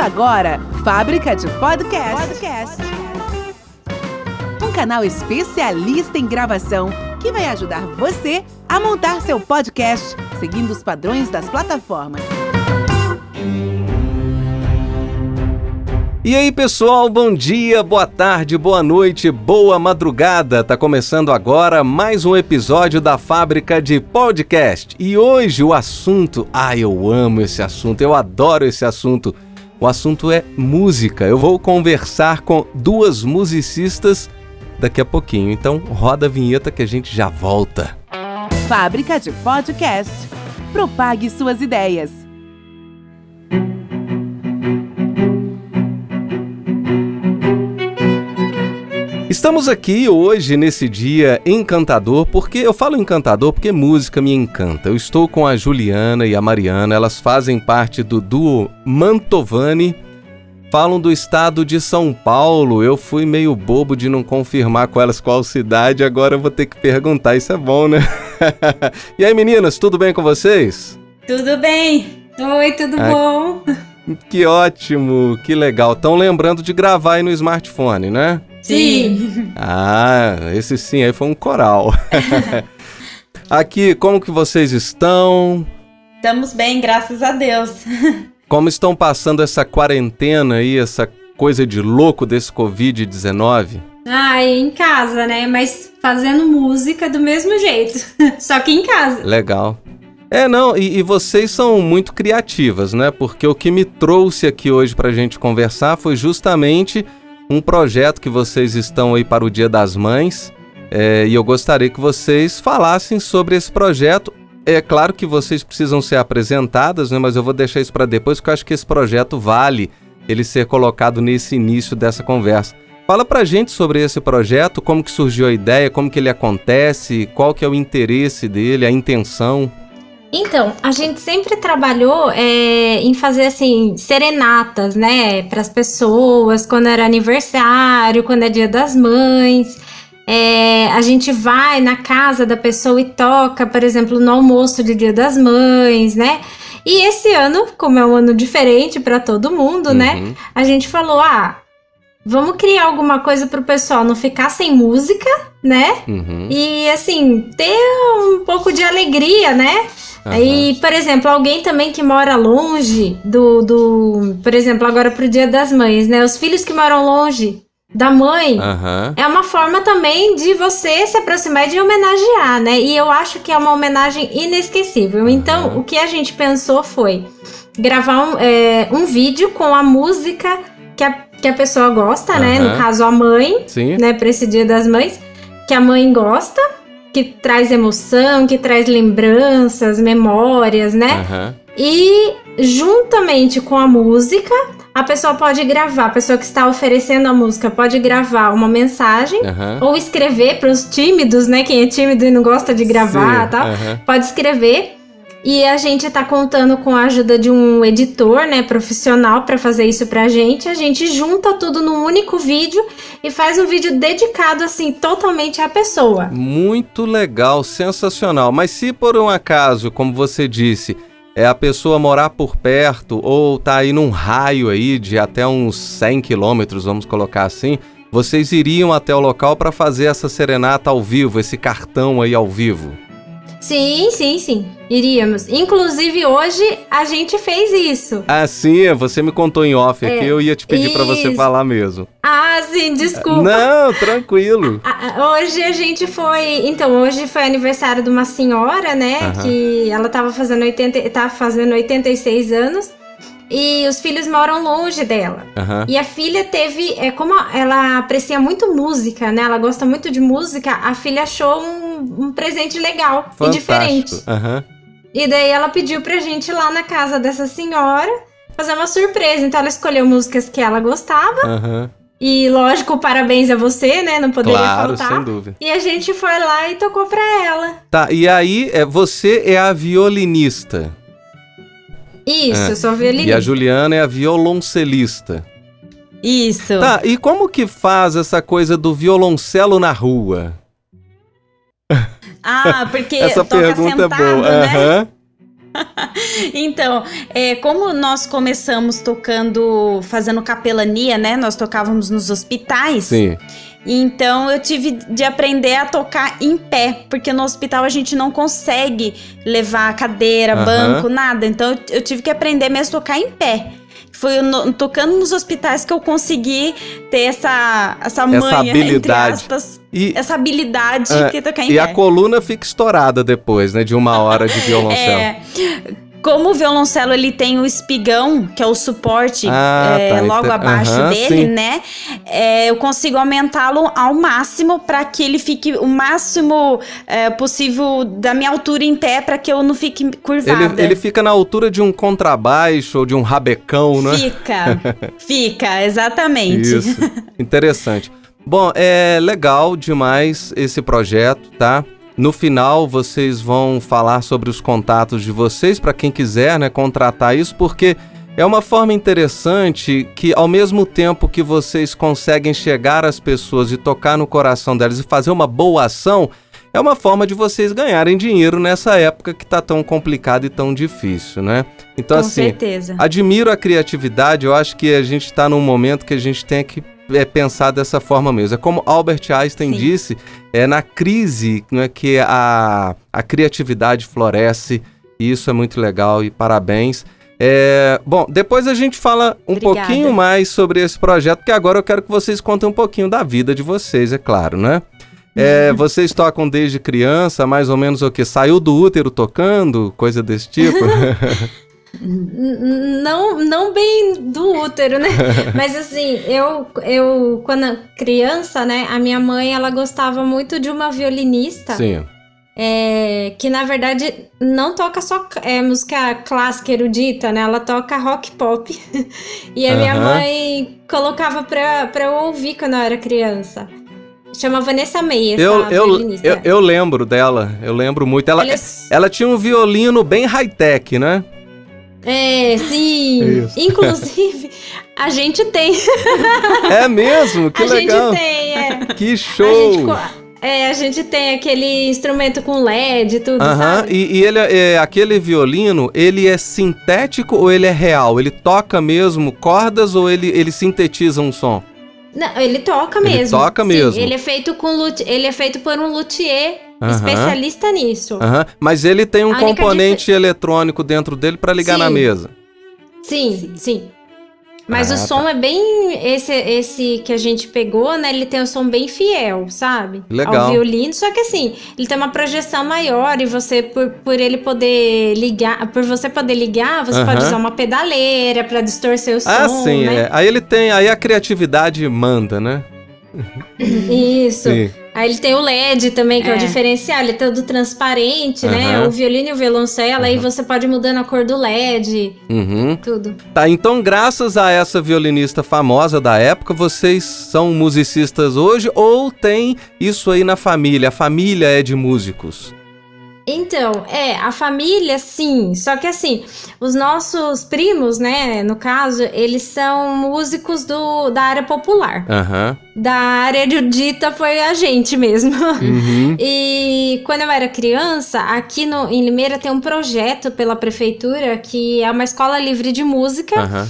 Começa agora, Fábrica de Podcast. Podcast. Um canal especialista em gravação que vai ajudar você a montar seu podcast seguindo os padrões das plataformas. E aí, pessoal, bom dia, boa tarde, boa noite, boa madrugada. Tá começando agora mais um episódio da Fábrica de Podcast. E hoje o assunto, ah, eu amo esse assunto, eu adoro esse assunto. O assunto é música. Eu vou conversar com duas musicistas daqui a pouquinho. Então, roda a vinheta que a gente já volta. Fábrica de Podcast. Propague suas ideias. Estamos aqui hoje nesse dia encantador, porque eu falo encantador porque música me encanta. Eu estou com a Juliana e a Mariana, elas fazem parte do duo Mantovani. Falam do estado de São Paulo. Eu fui meio bobo de não confirmar com elas qual cidade, agora eu vou ter que perguntar. Isso é bom, né? e aí, meninas, tudo bem com vocês? Tudo bem. Oi, tudo bom? Que ótimo, que legal. Estão lembrando de gravar aí no smartphone, né? Sim. Ah, esse sim aí foi um coral. Aqui, como que vocês estão? Estamos bem, graças a Deus. Como estão passando essa quarentena aí, essa coisa de louco desse Covid-19? Ah, em casa, né? Mas fazendo música do mesmo jeito. Só que em casa. Legal. É, não, e, e, vocês são muito criativas, né? Porque o que me trouxe aqui hoje pra gente conversar foi justamente um projeto que vocês estão aí para o Dia das Mães. É, e eu gostaria que vocês falassem sobre esse projeto é claro que vocês precisam ser apresentadas, né, mas eu vou deixar isso para depois, porque eu acho que esse projeto vale ele ser colocado nesse início dessa conversa. Fala pra gente sobre esse projeto, como que surgiu a ideia, como que ele acontece, qual que é o interesse dele, a intenção. Então, a gente sempre trabalhou é, em fazer assim serenatas, né, para as pessoas quando era aniversário, quando é Dia das Mães. É, a gente vai na casa da pessoa e toca, por exemplo, no almoço de Dia das Mães, né? E esse ano, como é um ano diferente para todo mundo, né? uhum. né? A gente falou: ah, vamos criar alguma coisa para o pessoal não ficar sem música, né? Uhum. E assim, ter um pouco de alegria, né? Uhum. E, por exemplo, alguém também que mora longe do, do. Por exemplo, agora pro Dia das Mães, né? Os filhos que moram longe da mãe, uhum. é uma forma também de você se aproximar e de homenagear, né? E eu acho que é uma homenagem inesquecível. Uhum. Então, o que a gente pensou foi gravar um, é, um vídeo com a música que a, que a pessoa gosta, né? No caso, a mãe, Sim. né? Para esse Dia das Mães, que a mãe gosta, que traz emoção, que traz lembranças, memórias, né? E juntamente com a música, a pessoa pode gravar, a pessoa que está oferecendo a música pode gravar uma mensagem uhum. ou escrever para os tímidos, né? Quem é tímido e não gosta de gravar, Sim, tal, uhum. pode escrever. E a gente está contando com a ajuda de um editor, né, profissional para fazer isso pra gente. A gente junta tudo num único vídeo e faz um vídeo dedicado assim totalmente à pessoa. Muito legal, sensacional. Mas se por um acaso, como você disse, é a pessoa morar por perto ou tá aí num raio aí de até uns 100 quilômetros, vamos colocar assim, vocês iriam até o local para fazer essa serenata ao vivo, esse cartão aí ao vivo? Sim, sim, sim. Iríamos. Inclusive, hoje a gente fez isso. Ah, sim? Você me contou em off aqui, é, eu ia te pedir para você falar mesmo. Ah, sim, desculpa. Não, tranquilo. hoje a gente foi. Então, hoje foi aniversário de uma senhora, né? Que ela tava fazendo 80, tava fazendo 86 anos e os filhos moram longe dela. Uhum. E a filha teve, é, como ela aprecia muito música, né? Ela gosta muito de música, a filha achou um, um presente legal Fantástico. e diferente. Uhum. E daí ela pediu pra gente ir lá na casa dessa senhora fazer uma surpresa. Então ela escolheu músicas que ela gostava. Uhum. E lógico, parabéns a você, né? Não poderia claro, faltar. sem dúvida. E a gente foi lá e tocou pra ela. Tá, e aí é, você é a violinista. Isso, é. eu sou violinista. E a Juliana é a violoncelista. Isso. Tá, e como que faz essa coisa do violoncelo na rua? Ah, porque essa pergunta é boa. Né? Uhum. então, é, como nós começamos tocando, fazendo capelania, né? Nós tocávamos nos hospitais. Sim. Então eu tive de aprender a tocar em pé, porque no hospital a gente não consegue levar cadeira, Aham. banco, nada. Então eu, tive que aprender mesmo a tocar em pé. Foi no- tocando nos hospitais que eu consegui ter essa, essa manha, entre habilidade. aspas, E, essa habilidade É, que é tocar em e pé. a coluna fica estourada depois, né? De uma hora de violoncelo. É, como o violoncelo ele tem o espigão, que é o suporte Ah, é, tá, logo ente- abaixo aham, dele, sim. né? É, eu consigo aumentá-lo ao máximo para que ele fique o máximo é, possível da minha altura em pé, para que eu não fique curvada. Ele, ele fica na altura de um contrabaixo ou de um rabecão, né? Fica, fica, exatamente. Isso. Interessante. Bom, é legal demais esse projeto, tá? No final vocês vão falar sobre os contatos de vocês para quem quiser, né, contratar isso, porque é uma forma interessante que ao mesmo tempo que vocês conseguem chegar às pessoas e tocar no coração delas e fazer uma boa ação, é uma forma de vocês ganharem dinheiro nessa época que tá tão complicada e tão difícil, né? Então Com assim, certeza. Admiro a criatividade, eu acho que a gente está num momento que a gente tem que é, pensar dessa forma mesmo. É como Albert Einstein Sim. disse, é na crise não é, que a, a criatividade floresce, e isso é muito legal e parabéns. É, bom, depois a gente fala um Obrigada. pouquinho mais sobre esse projeto, porque agora eu quero que vocês contem um pouquinho da vida de vocês, é claro, né? É, vocês tocam desde criança, mais ou menos o que? Saiu do útero tocando, coisa desse tipo? Não, não bem do útero, né? Mas assim, eu, eu quando criança, né, a minha mãe, ela gostava muito de uma violinista. Sim. é, que na verdade não toca só é, música clássica erudita, né? Ela toca rock pop. e a minha Aham. mãe colocava pra, pra eu ouvir quando eu era criança. Chama Vanessa essa Eu, eu, eu, eu lembro dela, eu lembro muito. Ela, Ela é- ela tinha um violino bem high-tech, né? É, sim. Isso. Inclusive, a gente tem. É mesmo? Que a legal. gente tem, é. Que A show! gente, co- é, a gente tem aquele instrumento com LED e tudo, Aham, sabe? e, e ele é, aquele violino, ele é sintético ou ele é real? Ele toca mesmo cordas ou ele, ele sintetiza um som? Não, ele toca Ele mesmo. toca Sim, mesmo. ele é feito com ele é feito por um luthier especialista nisso. Aham, Mas ele tem um componente eletrônico dentro dele para ligar na Sim. mesa. Sim, sim. Mas Ah, o som é bem esse esse que a gente pegou, né? Ele tem um som bem fiel, sabe? Legal. Ao violino, só que assim, ele tem uma projeção maior e você por, por ele poder ligar, por você poder ligar, você pode Aham. usar uma pedaleira pra distorcer o som, Ah, sim, né? é. Aí ele tem, aí a criatividade manda, né? Isso. Sim. Aí ele tem o LED também, que é, É. o diferencial. Ele é todo transparente, né? Aham. O violino e o violoncelo, aí você pode ir mudando a cor do LED, Uhum. tudo. Tá, então graças a essa violinista famosa da época, vocês são musicistas hoje ou tem isso aí na família? A família é de músicos. Então, é, a família, sim. Só que assim, os nossos primos, né, no caso, eles são músicos do, da área popular. Aham. Da área erudita foi a gente mesmo. Uhum. E quando eu era criança, aqui no, em Limeira tem um projeto pela prefeitura que é uma escola livre de música Aham.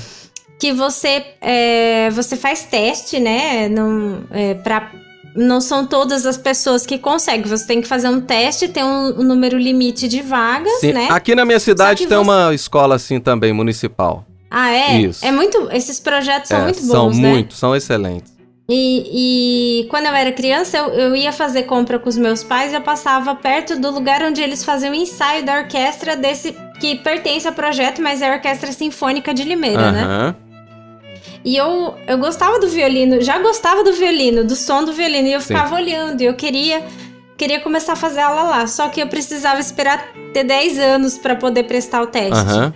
que você é, você faz teste, né? Não, é, pra, não são todas as pessoas que conseguem. Você tem que fazer um teste, tem um, um número limite de vagas, Sim. né? Aqui na minha cidade tem você- uma escola assim também, municipal. Ah, é? Isso. É muito. Esses projetos são É, muito bons, são né? muito, são excelentes. E, e quando eu era criança, eu, eu ia fazer compra com os meus pais e eu passava perto do lugar onde eles faziam o ensaio da orquestra desse. que pertence ao projeto, mas é a Orquestra Sinfônica de Limeira, né? E eu, eu gostava do violino, já gostava do violino, do som do violino, e eu Sim. ficava olhando, e eu queria queria começar a fazer aula lá, só que eu precisava esperar ter 10 anos para poder prestar o teste. Aham.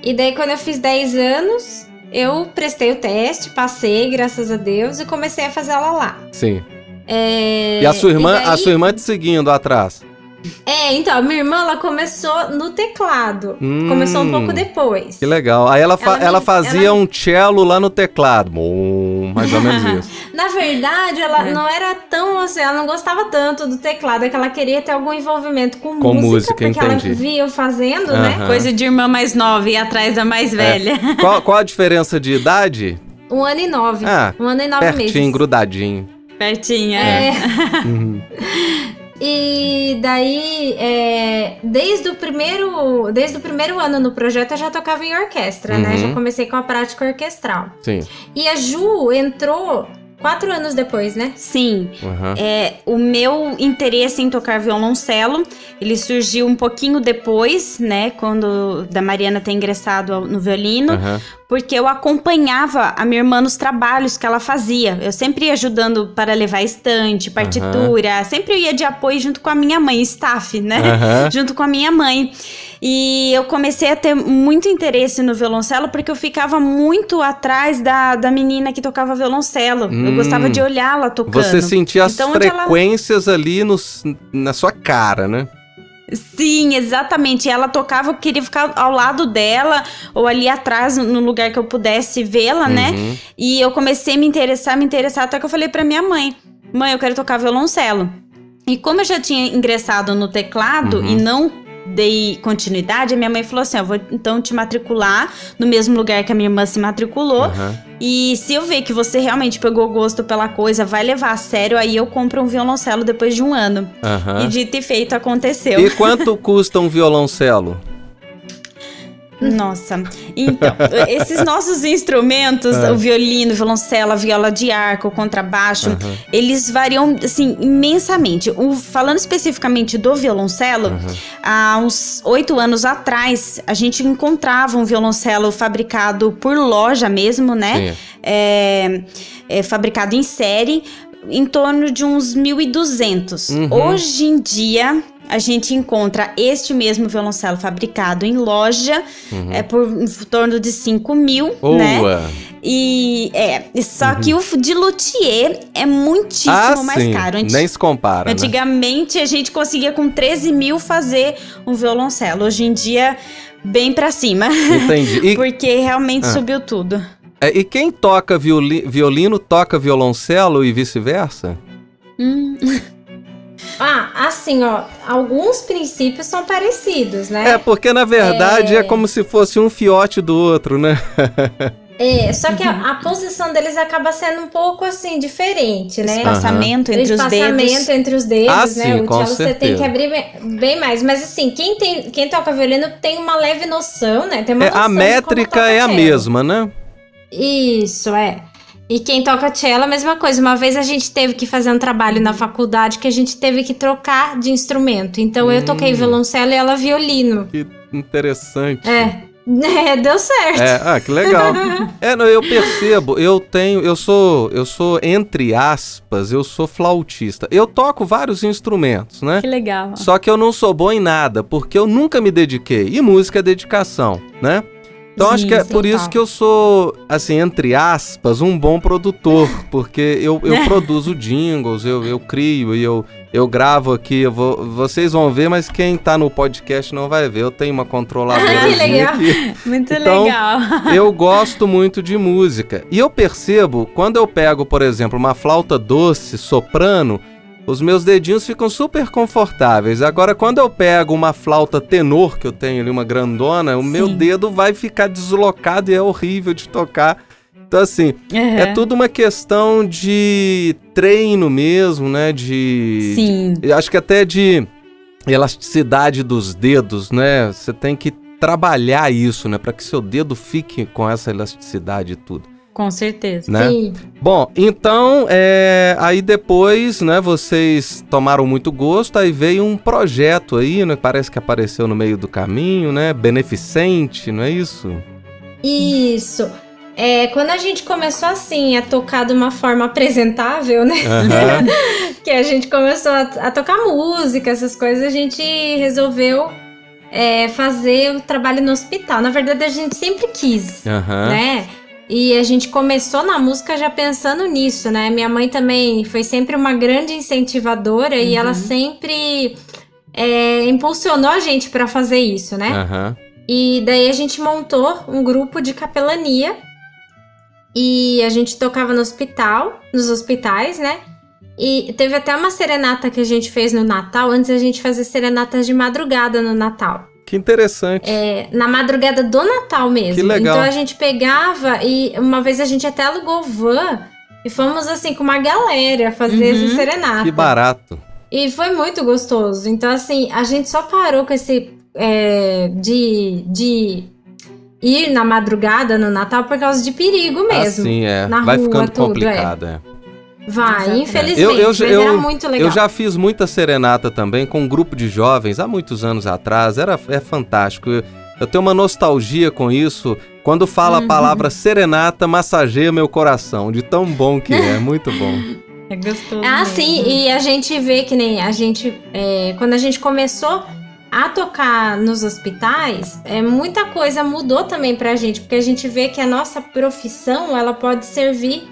E daí quando eu fiz 10 anos, eu prestei o teste, passei, graças a Deus, e comecei a fazer aula lá. Sim. É, E a sua irmã, daí- a sua irmã te seguindo atrás. É, então, a minha irmã, ela começou no teclado. Hum, começou um pouco depois. Que legal. Aí ela, fa- Ela fazia ela- um cello lá no teclado. Bom, mais ou menos isso. Na verdade, ela É. não era tão assim, ela não gostava tanto do teclado, é que ela queria ter algum envolvimento com, Com música, música, porque entendi. ela via eu fazendo, né? Aham. Coisa de irmã mais nova e atrás da mais velha. Qual, qual a diferença de idade? Um ano e nove. Ah, um ano e nove Pertinho, meses. grudadinho. Pertinho, É. é. Uhum. E daí, é, desde o primeiro, desde o primeiro ano no projeto eu já tocava em orquestra, né? Uhum. Já comecei com a prática orquestral. Sim. E a Ju entrou quatro anos depois, né? Sim. Uhum. É, o meu interesse em tocar violoncelo, ele surgiu um pouquinho depois, né, quando da Mariana ter ingressado no violino, Uhum. porque eu acompanhava a minha irmã nos trabalhos que ela fazia. Eu sempre ia ajudando para levar estante, partitura, sempre eu ia de apoio junto com a minha mãe, staff, né? Junto com a minha mãe. E eu comecei a ter muito interesse no violoncelo porque eu ficava muito atrás da, da menina que tocava violoncelo. eu Hum. gostava de olhá-la tocando. Você sentia as Então, onde ela- frequências ali no, na sua cara, né? Sim, exatamente. Ela tocava, eu queria ficar ao lado dela ou ali atrás, no lugar que eu pudesse vê-la, né? Uhum. E eu comecei a me interessar, me interessar, até que eu falei pra minha mãe: mãe, eu quero tocar violoncelo. E como eu já tinha ingressado no teclado Uhum. e não dei continuidade, a minha mãe falou assim: eu vou então te matricular no mesmo lugar que a minha irmã se matriculou. Aham. E se eu ver que você realmente pegou gosto pela coisa, vai levar a sério, aí eu compro um violoncelo depois de um ano. Aham. E dito e feito, aconteceu. E quanto custa um violoncelo? Nossa, então, esses nossos instrumentos, É. o violino, o violoncelo, a viola de arco, o contrabaixo, eles variam, assim, imensamente. O- falando especificamente do violoncelo, há uns oito anos atrás, a gente encontrava um violoncelo fabricado por loja mesmo, né? É, é fabricado em série, em torno de uns 1.200. Uhum. Hoje em dia, a gente encontra este mesmo violoncelo fabricado em loja, Uhum. é por em torno de 5 mil, né? Boa. E é, só que o de luthier é muitíssimo ah, mais sim. caro. Anti- Nem se compara, né? Antigamente a gente conseguia com 13 mil fazer um violoncelo. Hoje em dia, bem pra cima. Entendi. E, Porque realmente Ah. subiu tudo. é, e quem toca violi- violino toca violoncelo e vice-versa? Hum. Ah, assim, ó, alguns princípios são parecidos, né? É, porque na verdade é, É. como se fosse um fiote do outro, né? É, só que a, a posição deles acaba sendo um pouco assim diferente, né? Espaçamento entre os espaçamento dedos. entre os dedos, Ah, né? sim, o com cello você tem que abrir bem, bem mais. Mas assim, quem, tem, quem toca violino tem uma leve noção, né? Tem uma É, noção a de como métrica é a mesma, né? Isso, é. E quem toca cello, a mesma coisa. Uma vez a gente teve que fazer um trabalho na faculdade que a gente teve que trocar de instrumento. Então eu toquei Hum. violoncelo e ela violino. Que interessante. É. É, deu certo. É, ah, que legal. É, não, eu percebo, eu tenho, eu sou, eu sou entre aspas, eu sou flautista. Eu toco vários instrumentos, né? Que legal. Só que eu não sou bom em nada, porque eu nunca me dediquei. E música é dedicação, né? Então acho que é por isso que eu sou, assim, entre aspas, um bom produtor. Porque eu, eu produzo jingles, eu, eu crio e eu, eu gravo aqui. Eu vou, vocês vão ver, mas quem tá no podcast não vai ver. Eu tenho uma controladora legal. aqui. Muito Então, legal. Eu gosto muito de música. E eu percebo, quando eu pego, por exemplo, uma flauta doce, soprano, os meus dedinhos ficam super confortáveis. Agora, quando eu pego uma flauta tenor, que eu tenho ali uma grandona, o meu dedo vai ficar deslocado e é horrível de tocar. Então, assim, é Uhum. tudo uma questão de treino mesmo, né? De. Sim. Eu acho que até de elasticidade dos dedos, né? Você tem que trabalhar isso, né? Para que seu dedo fique com essa elasticidade e tudo, Com certeza. né? Sim. Bom, então, é, aí depois, né, vocês tomaram muito gosto, aí veio um projeto aí, né, parece que apareceu no meio do caminho, né, beneficente, não é isso? Isso. É, quando a gente começou assim a tocar de uma forma apresentável, né? Aham, que a gente começou a, a tocar música, essas coisas, a gente resolveu é, fazer o trabalho no hospital. Na verdade, a gente sempre quis, aham. né? E a gente começou na música já pensando nisso, né? Minha mãe também foi sempre uma grande incentivadora e Uhum. ela sempre é, impulsionou a gente para fazer isso, né? Aham. E daí a gente montou um grupo de capelania e a gente tocava no hospital, nos hospitais, né? E teve até uma serenata que a gente fez no Natal. Antes a gente fazia serenatas de madrugada no Natal. Que interessante. É, na madrugada do Natal mesmo. Que legal. Então a gente pegava e uma vez a gente até alugou van e fomos assim com uma galera fazer Uhum. essa serenata. Que barato. E foi muito gostoso. Então, assim, a gente só parou com esse. é, de, de ir na madrugada no Natal por causa de perigo mesmo. Assim, é. Na Vai rua, ficando tudo, complicado, é. Vai, infelizmente. Eu- eu- mas eu- era muito legal. Eu já fiz muita serenata também com um grupo de jovens há muitos anos atrás. Era é fantástico. Eu, eu tenho uma nostalgia com isso. Quando fala Uhum. a palavra serenata, massageia meu coração. De tão bom que é. Muito bom. É gostoso. Ah, mesmo. sim, e a gente vê que nem a gente. é, quando a gente começou a tocar nos hospitais, é, muita coisa mudou também pra gente, porque a gente vê que a nossa profissão ela pode servir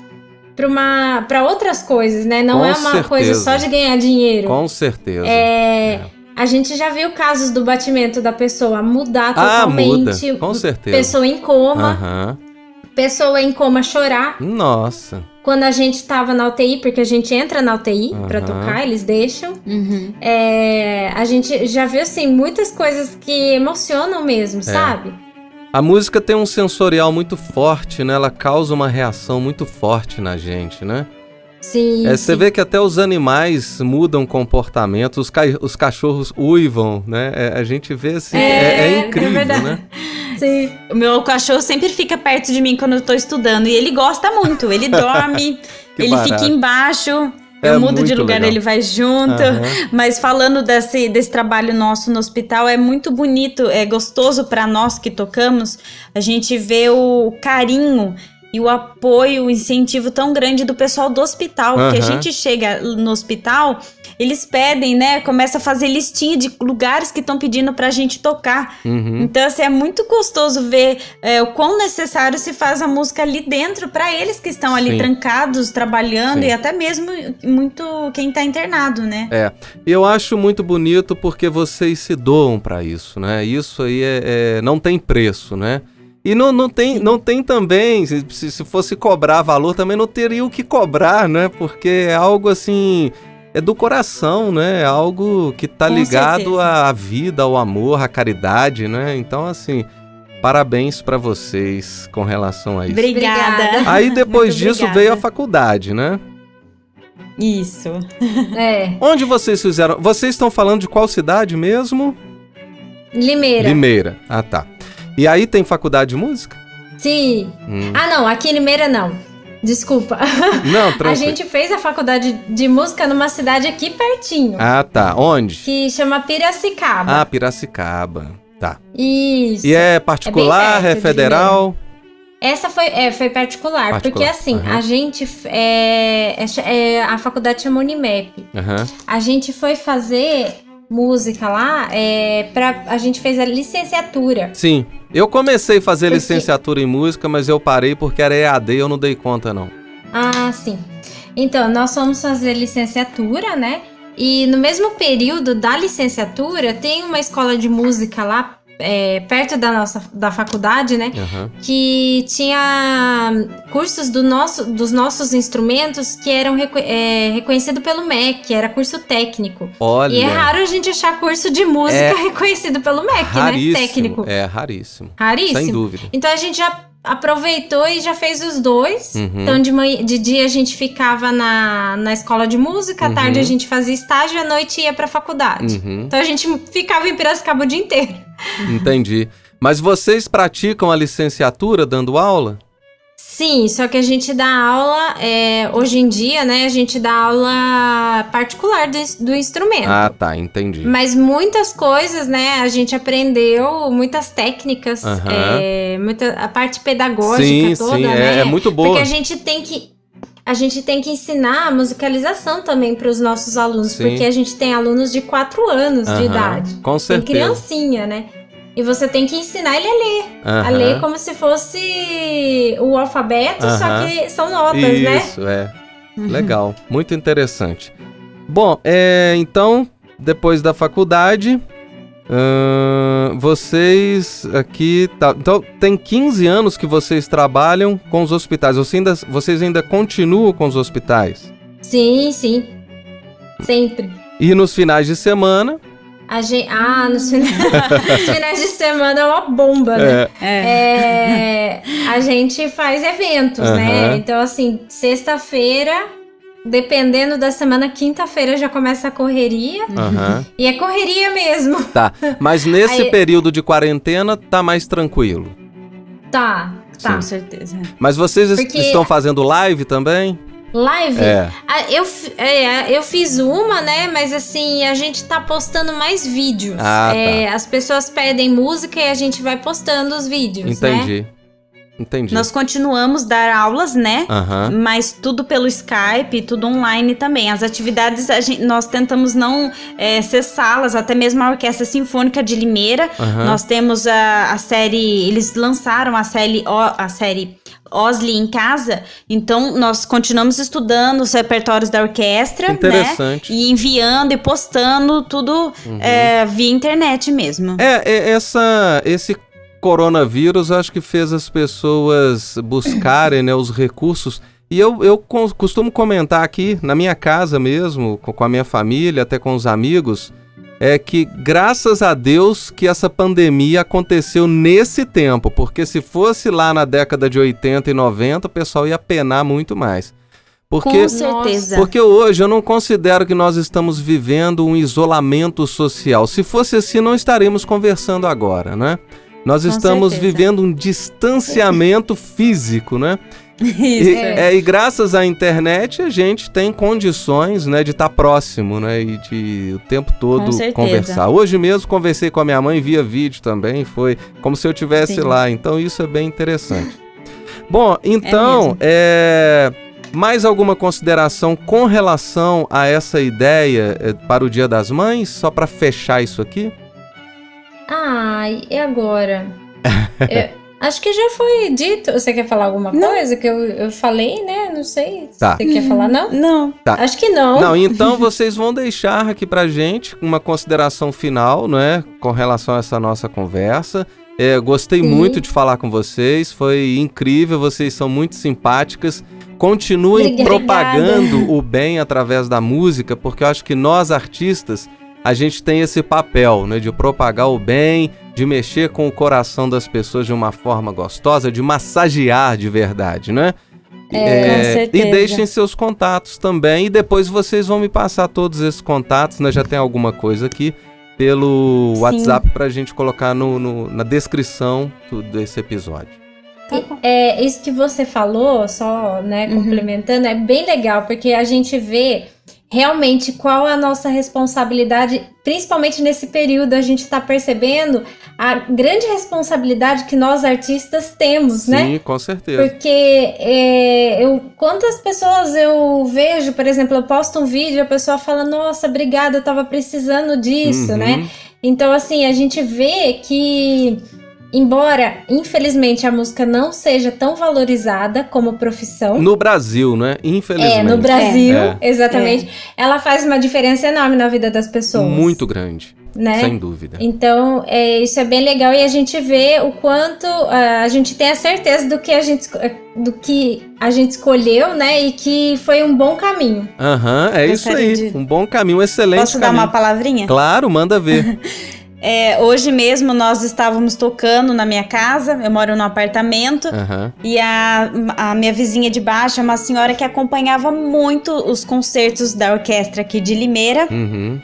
para outras coisas, né? Não Com é uma certeza. coisa só de ganhar dinheiro. Com certeza. É, É. A gente já viu casos do batimento da pessoa mudar Ah, muda. totalmente. Com certeza. Pessoa em coma, Aham. pessoa em coma chorar. Nossa. Quando a gente tava na UTI, porque a gente entra na UTI pra Aham. tocar, eles deixam. Uhum. É, a gente já viu, assim, muitas coisas que emocionam mesmo, sabe? A música tem um sensorial muito forte, né? Ela causa uma reação muito forte na gente, né? Sim. É, você sim. vê que até os animais mudam comportamento, os, ca- os cachorros uivam, né? É, a gente vê assim, É, é, é é incrível, né? Sim. O meu cachorro sempre fica perto de mim quando eu tô estudando. E ele gosta muito. Ele dorme, ele barato. fica embaixo. É Eu mudo de lugar, legal. ele vai junto. Aham. Mas falando desse, desse trabalho nosso no hospital, é muito bonito, é gostoso para nós que tocamos. A gente vê o carinho e o apoio, o incentivo tão grande do pessoal do hospital. Porque a gente chega no hospital, eles pedem, né? Começa a fazer listinha de lugares que estão pedindo pra gente tocar. Uhum. Então, assim, é muito gostoso ver é, o quão necessário se faz a música ali dentro para eles que estão ali Sim. trancados, trabalhando Sim. e até mesmo muito quem tá internado, né? E eu acho muito bonito porque vocês se doam pra isso, né? Isso aí é, é- não tem preço, né? E não, não, tem, não tem também, se, se fosse cobrar valor, também não teria o que cobrar, né? Porque é algo assim, é do coração, né? É algo que tá Com ligado certeza. à vida, ao amor, à caridade, né? Então, assim, parabéns pra vocês com relação a isso. Obrigada. Obrigada. Aí depois Muito disso obrigada. veio a faculdade, né? Isso. É. Onde vocês fizeram? Vocês estão falando de qual cidade mesmo? Limeira. Limeira. Ah, tá. E aí tem faculdade de música? Sim. Hum. Ah, não, aqui em Limeira não. Desculpa. Não, A tranquilo. gente fez a faculdade de música numa cidade aqui pertinho, Ah, tá. Onde? que chama Piracicaba. Ah, Piracicaba. Tá. Isso. E é particular, perto é de federal? Essa foi, é, foi particular, Particular, porque assim, aham. a gente. É, é- é- a faculdade chama Unimap. Aham. A gente foi fazer música lá, é, pra, a gente fez a licenciatura. Sim. Eu comecei a fazer Porque- licenciatura em música, mas eu parei porque era EAD e eu não dei conta, não. Ah, sim. Então, nós fomos fazer licenciatura, né? E no mesmo período da licenciatura, tem uma escola de música lá, é, perto da nossa da faculdade, né? Aham. que tinha cursos do nosso, dos nossos instrumentos que eram reco é, reconhecidos pelo MEC, que era curso técnico. Olha. E é raro a gente achar curso de música É reconhecido pelo MEC, raríssimo. né? Técnico. É, raríssimo. Raríssimo. Sem dúvida. Então a gente já aproveitou e já fez os dois. Uhum. Então de, manhã, de dia a gente ficava na, na escola de música, à Uhum. tarde a gente fazia estágio e à noite ia pra faculdade. Uhum. Então a gente ficava em Piracicaba o dia inteiro. Entendi. Mas vocês praticam a licenciatura dando aula? Sim, só que a gente dá aula, é, hoje em dia, né? A gente dá aula particular do, do instrumento. Ah, tá, entendi. Mas muitas coisas, né? A gente aprendeu muitas técnicas, é, muita, a parte pedagógica Sim, toda, sim, né? é, é muito boa. Porque a gente tem que a gente tem que ensinar a musicalização também para os nossos alunos, Sim. porque a gente tem alunos de 4 anos de idade. Com Tem certeza. criancinha, né? E você tem que ensinar ele a ler. A ler como se fosse o alfabeto, só que são notas, né? Isso, é. Legal. Muito interessante. Bom, é, então, depois da faculdade, ahn, vocês aqui. Tá, então, tem 15 anos que vocês trabalham com os hospitais. Você ainda- vocês ainda continuam com os hospitais? Sim, sim. Sempre. E nos finais de semana. A gente, ah, nos finais, nos finais de semana é uma bomba, né? É, É, a gente faz eventos, né? Então, assim, sexta-feira, dependendo da semana, quinta-feira já começa a correria. aham. E é correria mesmo. Tá. Mas nesse Aí- período de quarentena tá mais tranquilo. Tá, tá. Com certeza. Mas vocês Porque- estão fazendo live também? Live? É. Ah, eu, é, eu fiz uma, né? Mas assim, a gente tá postando mais vídeos. Ah, É, As pessoas pedem música e a gente vai postando os vídeos, né? Entendi. Nós continuamos dar aulas, né? Aham. Mas tudo pelo Skype, tudo online também. As atividades, gente- nós tentamos não é, cessá-las, até mesmo a Orquestra Sinfônica de Limeira. aham. Nós temos a, a série, eles lançaram a série, a série Osley em casa, então nós continuamos estudando os repertórios da orquestra, Que né? interessante. E enviando e postando tudo Uhum. é, via internet mesmo. É, é, essa, esse coronavírus acho que fez as pessoas buscarem né, os recursos. E eu, eu co- costumo comentar aqui, na minha casa mesmo, co- com a minha família, até com os amigos, é que graças a Deus que essa pandemia aconteceu nesse tempo, porque se fosse lá na década de 80 e 90, o pessoal ia penar muito mais. Porque Com certeza. porque hoje eu não considero que nós estamos vivendo um isolamento social. Se fosse assim, não estaríamos conversando agora, né? Nós Com estamos certeza. vivendo um distanciamento físico, né? Isso. E, é, e graças à internet a gente tem condições, né, de estar próximo, né, e de o tempo todo conversar. Hoje mesmo conversei com a minha mãe via vídeo também, foi como se eu tivesse Sim. lá. Então isso é bem interessante. Bom, então, mesmo. é, mais alguma consideração com relação a essa ideia é, para o Dia das Mães, só para fechar isso aqui? Ai, e agora? Eu- acho que já foi dito. Você quer falar alguma Não. coisa que eu, eu falei, né? Não sei. Tá. Você quer falar, não? Não. Acho que não. Não, então vocês vão deixar aqui pra gente uma consideração final, né, com relação a essa nossa conversa. É, gostei Sim. muito de falar com vocês, foi incrível, vocês são muito simpáticas. Continuem Obrigada. propagando o bem através da música, porque eu acho que nós artistas a gente tem esse papel, né, de propagar o bem, de mexer com o coração das pessoas de uma forma gostosa, de massagear de verdade, né? É, com certeza. E deixem seus contatos também. E depois vocês vão me passar todos esses contatos, né? Já tem alguma coisa aqui pelo Sim. WhatsApp pra gente colocar no, no- na descrição do- desse episódio. É, isso que você falou, só, né, Uhum. complementando, é bem legal, porque a gente vê realmente qual a nossa responsabilidade, principalmente nesse período, a gente tá percebendo a grande responsabilidade que nós artistas temos, Sim, né? com certeza. Porque é, eu, quantas pessoas eu vejo, por exemplo, eu posto um vídeo, a pessoa fala, nossa, obrigada, eu tava precisando disso, Uhum. né? Então, assim, a gente vê que, embora, infelizmente, a música não seja tão valorizada como profissão, No Brasil, né? Infelizmente. é, no Brasil, É. exatamente, ela faz uma diferença enorme na vida das pessoas. Muito grande, né? sem dúvida. Então, é, isso é bem legal e a gente vê o quanto ah, a gente tem a certeza do que a gente, esco- do que a gente escolheu, né? E que foi um bom caminho. Aham, é isso aí. de- Um bom caminho, um excelente Posso dar caminho. uma palavrinha? Claro, manda ver. É, hoje mesmo nós estávamos tocando na minha casa, eu moro num apartamento, Aham. e a, a minha vizinha de baixo é uma senhora que acompanhava muito os concertos da orquestra aqui de Limeira. Uhum.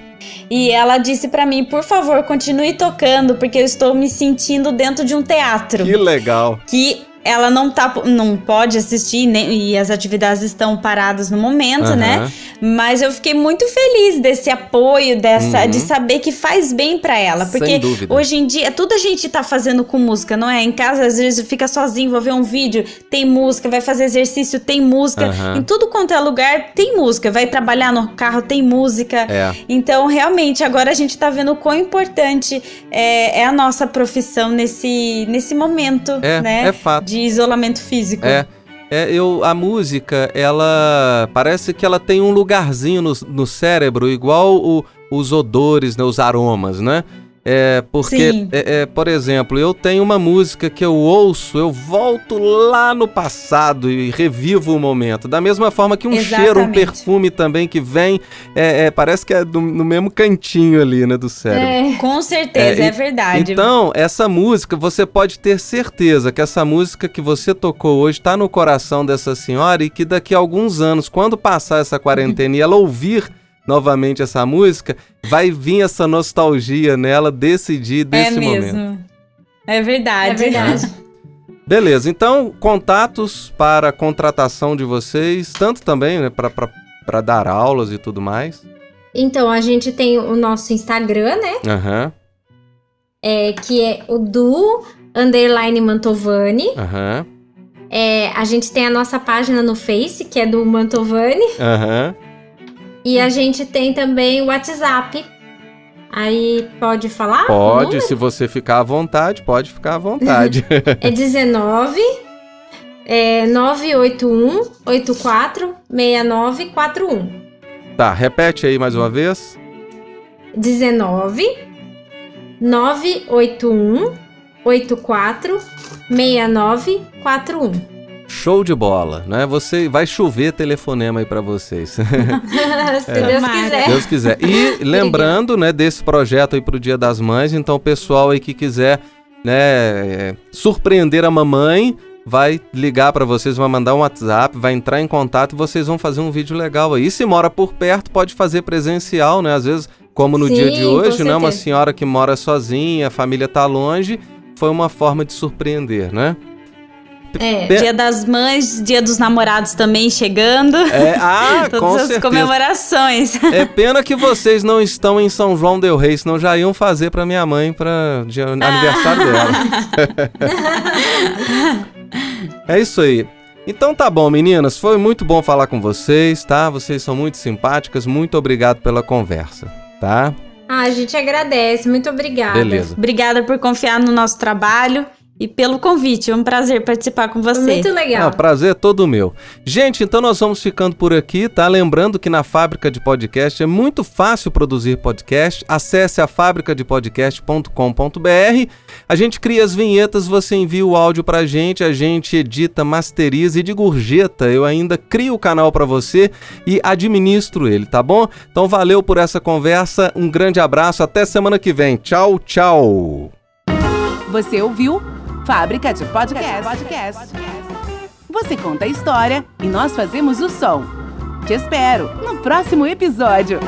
E ela disse pra mim, por favor, continue tocando, porque eu estou me sentindo dentro de um teatro. Que legal. Que ela não, tá, não pode assistir, né, e as atividades estão paradas no momento, né? Aham. Mas eu fiquei muito feliz desse apoio, dessa, Uhum. de saber que faz bem pra ela. Porque hoje em dia, tudo a gente tá fazendo com música, não é? Em casa, às vezes, fica sozinho, vou ver um vídeo, tem música, vai fazer exercício, tem música. Aham. Em tudo quanto é lugar, tem música. Vai trabalhar no carro, tem música. É. Então, realmente, agora a gente tá vendo o quão importante é, é a nossa profissão nesse, nesse momento, É, né? é fato. De isolamento físico. É. É, eu, a música, ela parece que ela tem um lugarzinho no, no cérebro, igual o, os odores, né, os aromas, né? É, porque, é, é, por exemplo, eu tenho uma música que eu ouço, eu volto lá no passado e revivo o momento. Da mesma forma que um Exatamente. cheiro, um perfume também que vem, é, é parece que é do, no mesmo cantinho ali, né, do cérebro. É, com certeza, é, é verdade. Então, essa música, você pode ter certeza que essa música que você tocou hoje está no coração dessa senhora e que daqui a alguns anos, quando passar essa quarentena e ela ouvir novamente essa música, vai vir essa nostalgia nela desse dia, desse é mesmo. momento. É verdade. É verdade. Beleza, então contatos para contratação de vocês, tanto também né, para dar aulas e tudo mais. Então, a gente tem o nosso Instagram, né? Aham. Uhum. É, que é o do underline Mantovani. Aham. Uhum. É, a gente tem a nossa página no Face, que é do Mantovani. Aham. Uhum. E a gente tem também o WhatsApp. Aí pode falar? Pode, se você ficar à vontade, pode ficar à vontade. é 19 é 981 84 6941. Tá, repete aí mais uma vez. 19 981 84 6941. Show de bola, né? Você vai chover telefonema aí para vocês. Se é. Deus quiser. Deus quiser. E lembrando, né, desse projeto aí pro Dia das Mães, então o pessoal aí que quiser, né, é, surpreender a mamãe, vai ligar para vocês, vai mandar um WhatsApp, vai entrar em contato e vocês vão fazer um vídeo legal aí. E se mora por perto, pode fazer presencial, né? Às vezes, como no Sim, dia de hoje, né, uma senhora que mora sozinha, a família tá longe, foi uma forma de surpreender, né? É. Dia das Mães, Dia dos Namorados também chegando. É, ah, Todas com as certeza. comemorações. É pena que vocês não estão em São João del Rei, senão já iam fazer para minha mãe para ah. aniversário dela. é isso aí. Então tá bom, meninas, foi muito bom falar com vocês, tá? Vocês são muito simpáticas, muito obrigado pela conversa, tá? Ah, a gente agradece, muito obrigada. Beleza. Obrigada por confiar no nosso trabalho e pelo convite. É um prazer participar com você. Muito legal. Ah, prazer é todo meu. Gente, então nós vamos ficando por aqui, tá? Lembrando que na fábrica de podcast é muito fácil produzir podcast. Acesse a fabricadepodcast.com.br. A gente cria as vinhetas, você envia o áudio pra gente, a gente edita, masteriza e de gorjeta eu ainda crio o canal para você e administro ele, tá bom? Então valeu por essa conversa. Um grande abraço, até semana que vem. Tchau, tchau. Você ouviu Fábrica de Podcast. Podcast. Você conta a história e nós fazemos o som. Te espero no próximo episódio.